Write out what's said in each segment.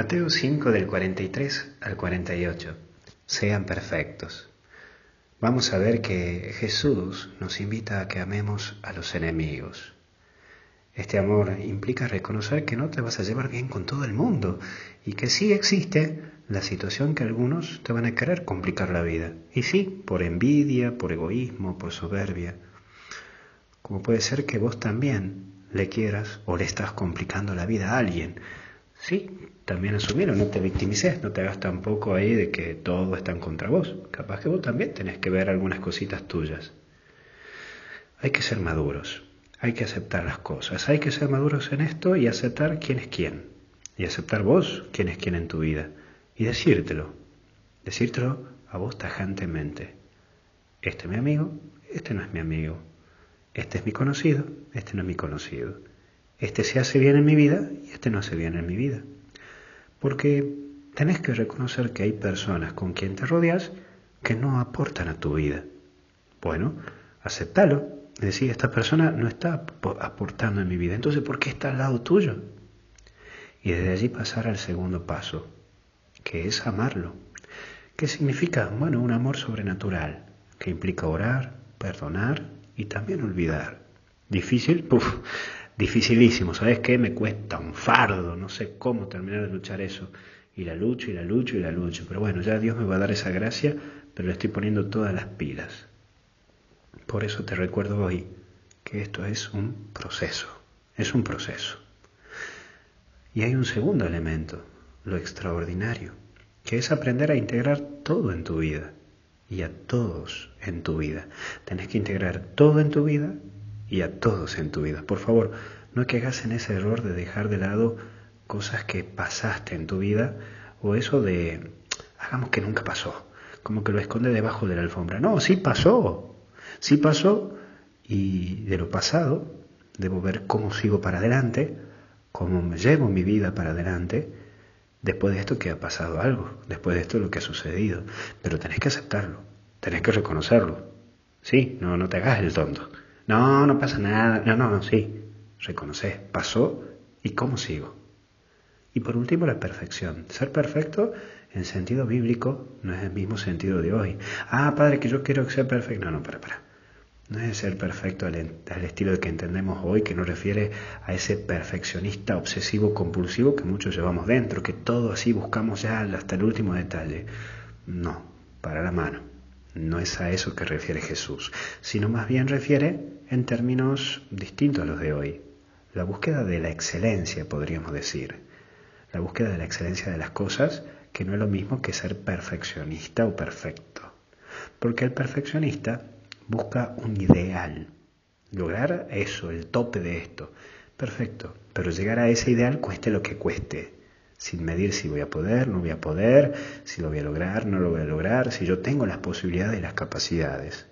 Mateo 5 del 43 al 48. Sean perfectos. Vamos a ver que Jesús nos invita a que amemos a los enemigos. Este amor implica reconocer que no te vas a llevar bien con todo el mundo y que sí existe la situación que algunos te van a querer complicar la vida. Y sí, por envidia, por egoísmo, por soberbia. Como puede ser que vos también le quieras o le estás complicando la vida a alguien Sí, también asumieron, no te victimices, no te hagas tampoco ahí de que todo está en contra vos. Capaz que vos también tenés que ver algunas cositas tuyas. Hay que ser maduros, hay que aceptar las cosas, hay que ser maduros en esto y aceptar quién es quién. Y aceptar vos quién es quién en tu vida. Y decírtelo, decírtelo a vos tajantemente. Este es mi amigo, este no es mi amigo. Este es mi conocido, este no es mi conocido. Este se hace bien en mi vida y este no hace bien en mi vida. Porque tenés que reconocer que hay personas con quien te rodeas que no aportan a tu vida. Bueno, aceptalo. Es decir, esta persona no está aportando en mi vida. Entonces, ¿por qué está al lado tuyo? Y desde allí pasar al segundo paso, que es amarlo. ¿Qué significa? Bueno, un amor sobrenatural, que implica orar, perdonar y también olvidar. ¿Difícil? Puf, dificilísimo, ¿sabes qué? Me cuesta un fardo, no sé cómo terminar de luchar eso. Y la lucho, y la lucho, y la lucho. Pero bueno, ya Dios me va a dar esa gracia, pero le estoy poniendo todas las pilas. Por eso te recuerdo hoy que esto es un proceso, es un proceso. Y hay un segundo elemento, lo extraordinario, que es aprender a integrar todo en tu vida y a todos en tu vida. Tenés que integrar todo en tu vida y a todos en tu vida. Por favor, no caigas en ese error de dejar de lado cosas que pasaste en tu vida o eso de hagamos que nunca pasó, como que lo esconde debajo de la alfombra. No, sí pasó, sí pasó y de lo pasado debo ver cómo sigo para adelante, cómo llevo mi vida para adelante. Después de esto que ha pasado algo, después de esto lo que ha sucedido, pero tenés que aceptarlo, tenés que reconocerlo. Sí, no, no te hagas el tonto. No, no pasa nada. No, no, no, sí. Reconocer, pasó y cómo sigo. Y por último, la perfección. Ser perfecto en sentido bíblico no es el mismo sentido de hoy. Ah, padre, que yo quiero ser perfecto. No, no, para, para. No es ser perfecto al, al, estilo que entendemos hoy, que nos refiere a ese perfeccionista obsesivo compulsivo que muchos llevamos dentro, que todo así buscamos ya hasta el último detalle. No, para la mano. No es a eso que refiere Jesús, sino más bien refiere en términos distintos a los de hoy. La búsqueda de la excelencia, podríamos decir. La búsqueda de la excelencia de las cosas, que no es lo mismo que ser perfeccionista o perfecto. Porque el perfeccionista busca un ideal, lograr eso, el tope de esto. Perfecto, pero llegar a ese ideal cueste lo que cueste sin medir si voy a poder, no voy a poder, si lo voy a lograr, no lo voy a lograr, si yo tengo las posibilidades y las capacidades.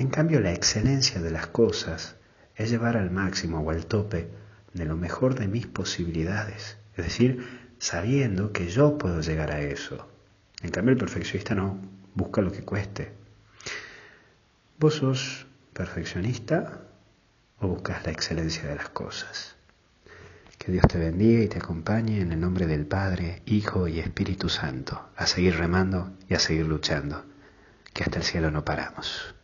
En cambio, la excelencia de las cosas es llevar al máximo o al tope de lo mejor de mis posibilidades, es decir, sabiendo que yo puedo llegar a eso. En cambio, el perfeccionista no, busca lo que cueste. ¿Vos sos perfeccionista o buscas la excelencia de las cosas? Que Dios te bendiga y te acompañe en el nombre del Padre, Hijo y Espíritu Santo, a seguir remando y a seguir luchando, que hasta el cielo no paramos.